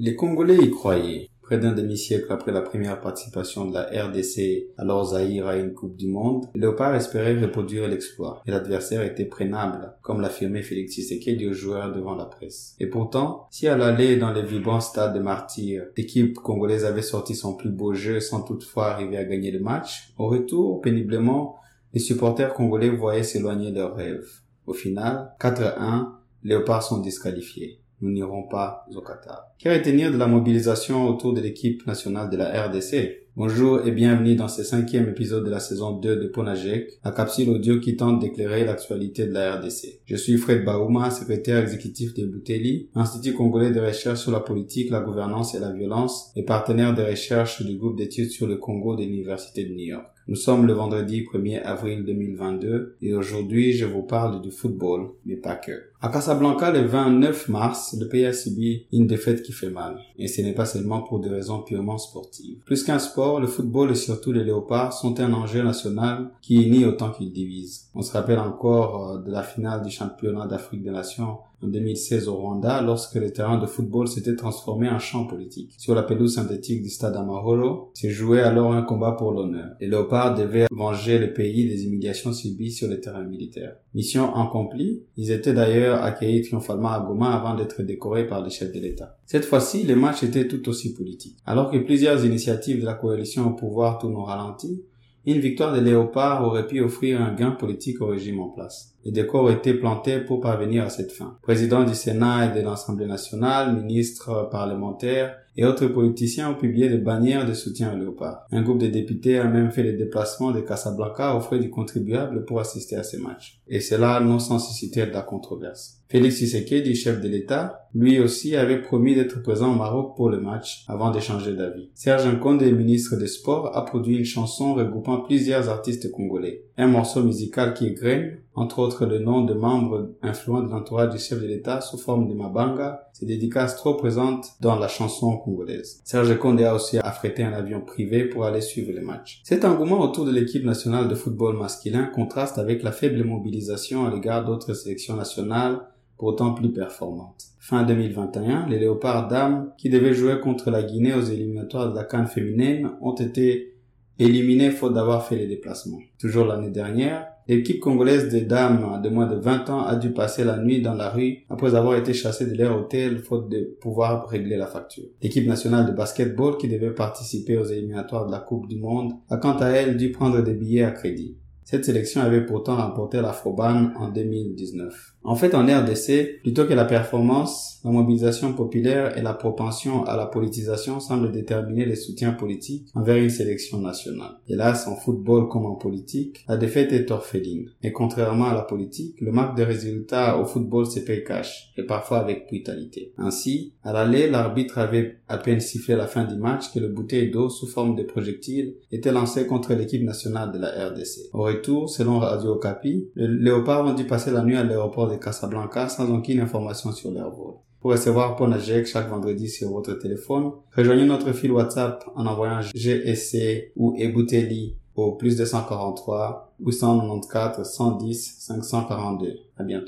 Les Congolais y croyaient. Près d'un demi-siècle après la première participation de la RDC, alors Zahir à une Coupe du Monde, Léopard espérait reproduire l'exploit, et l'adversaire était prénable, comme l'affirmait Félix Tshisekedi aux joueurs devant la presse. Et pourtant, si à l'aller dans les vibrants stades de martyrs, l'équipe congolaise avait sorti son plus beau jeu sans toutefois arriver à gagner le match, au retour, péniblement, les supporters congolais voyaient s'éloigner leurs rêves. Au final, 4-1, Léopard sont disqualifiés nous n'irons pas au Qatar. Qu'à retenir de la mobilisation autour de l'équipe nationale de la RDC Bonjour et bienvenue dans ce cinquième épisode de la saison 2 de Ponajek, la capsule audio qui tente d'éclairer l'actualité de la RDC. Je suis Fred Baouma, secrétaire exécutif de Bouteli, Institut congolais de recherche sur la politique, la gouvernance et la violence, et partenaire de recherche du groupe d'études sur le Congo de l'Université de New York. Nous sommes le vendredi 1er avril 2022 et aujourd'hui je vous parle du football, mais pas que. À Casablanca, le 29 mars, le pays a subi une défaite qui fait mal. Et ce n'est pas seulement pour des raisons purement sportives. Plus qu'un sport, le football et surtout les léopards sont un enjeu national qui unit autant qu'il divise. On se rappelle encore euh, de la finale du championnat d'Afrique des Nations en 2016 au Rwanda lorsque le terrain de football s'était transformé en champ politique. Sur la pelouse synthétique du stade Amahoro, s'est joué alors un combat pour l'honneur. Les léopards devaient venger le pays des humiliations subies sur le terrain militaire. Mission accomplie, ils étaient d'ailleurs accueillis triomphalement à Goma avant d'être décorés par les chefs de l'État. Cette fois-ci, les matchs étaient tout aussi politiques. Alors que plusieurs initiatives de la coalition au pouvoir tournent au ralenti, une victoire des léopards aurait pu offrir un gain politique au régime en place. Les décors étaient plantés pour parvenir à cette fin. Président du Sénat et de l'Assemblée nationale, ministres parlementaires et autres politiciens ont publié des bannières de soutien aux léopards. Un groupe de députés a même fait les déplacements de Casablanca aux frais du contribuable pour assister à ces matchs. Et cela non sans susciter de la controverse. Félix Tshisekedi, chef de l'État, lui aussi avait promis d'être présent au Maroc pour le match avant d'échanger d'avis. Serge Nkonde, ministre des Sports, a produit une chanson regroupant plusieurs artistes congolais. Un morceau musical qui égrène, entre autres le nom de membres influents de l'entourage du chef de l'État sous forme de mabanga, ces dédicaces trop présentes dans la chanson congolaise. Serge Condé a aussi affrété un avion privé pour aller suivre les matchs. Cet engouement autour de l'équipe nationale de football masculin contraste avec la faible mobilisation à l'égard d'autres sélections nationales pourtant plus performante. Fin 2021, les Léopards dames qui devaient jouer contre la Guinée aux éliminatoires de la Cannes féminine ont été éliminés faute d'avoir fait les déplacements. Toujours l'année dernière, l'équipe congolaise des dames de moins de 20 ans a dû passer la nuit dans la rue après avoir été chassée de leur hôtel faute de pouvoir régler la facture. L'équipe nationale de basketball qui devait participer aux éliminatoires de la Coupe du Monde a quant à elle dû prendre des billets à crédit. Cette sélection avait pourtant remporté la FOBAN en 2019. En fait, en RDC, plutôt que la performance, la mobilisation populaire et la propension à la politisation semblent déterminer les soutiens politiques envers une sélection nationale. Hélas, en football comme en politique, la défaite est orpheline. Et contrairement à la politique, le manque de résultats au football se paye cash, et parfois avec brutalité. Ainsi, à l'aller, l'arbitre avait à peine sifflé la fin du match que le bouteille d'eau sous forme de projectile était lancé contre l'équipe nationale de la RDC. Selon Radio Okapi, les léopards ont dû passer la nuit à l'aéroport de Casablanca sans aucune information sur leur vol. Pour recevoir Ponajek chaque vendredi sur votre téléphone, rejoignez notre fil WhatsApp en envoyant GSC ou Ebouteli au plus 243 894 110 542. À bientôt.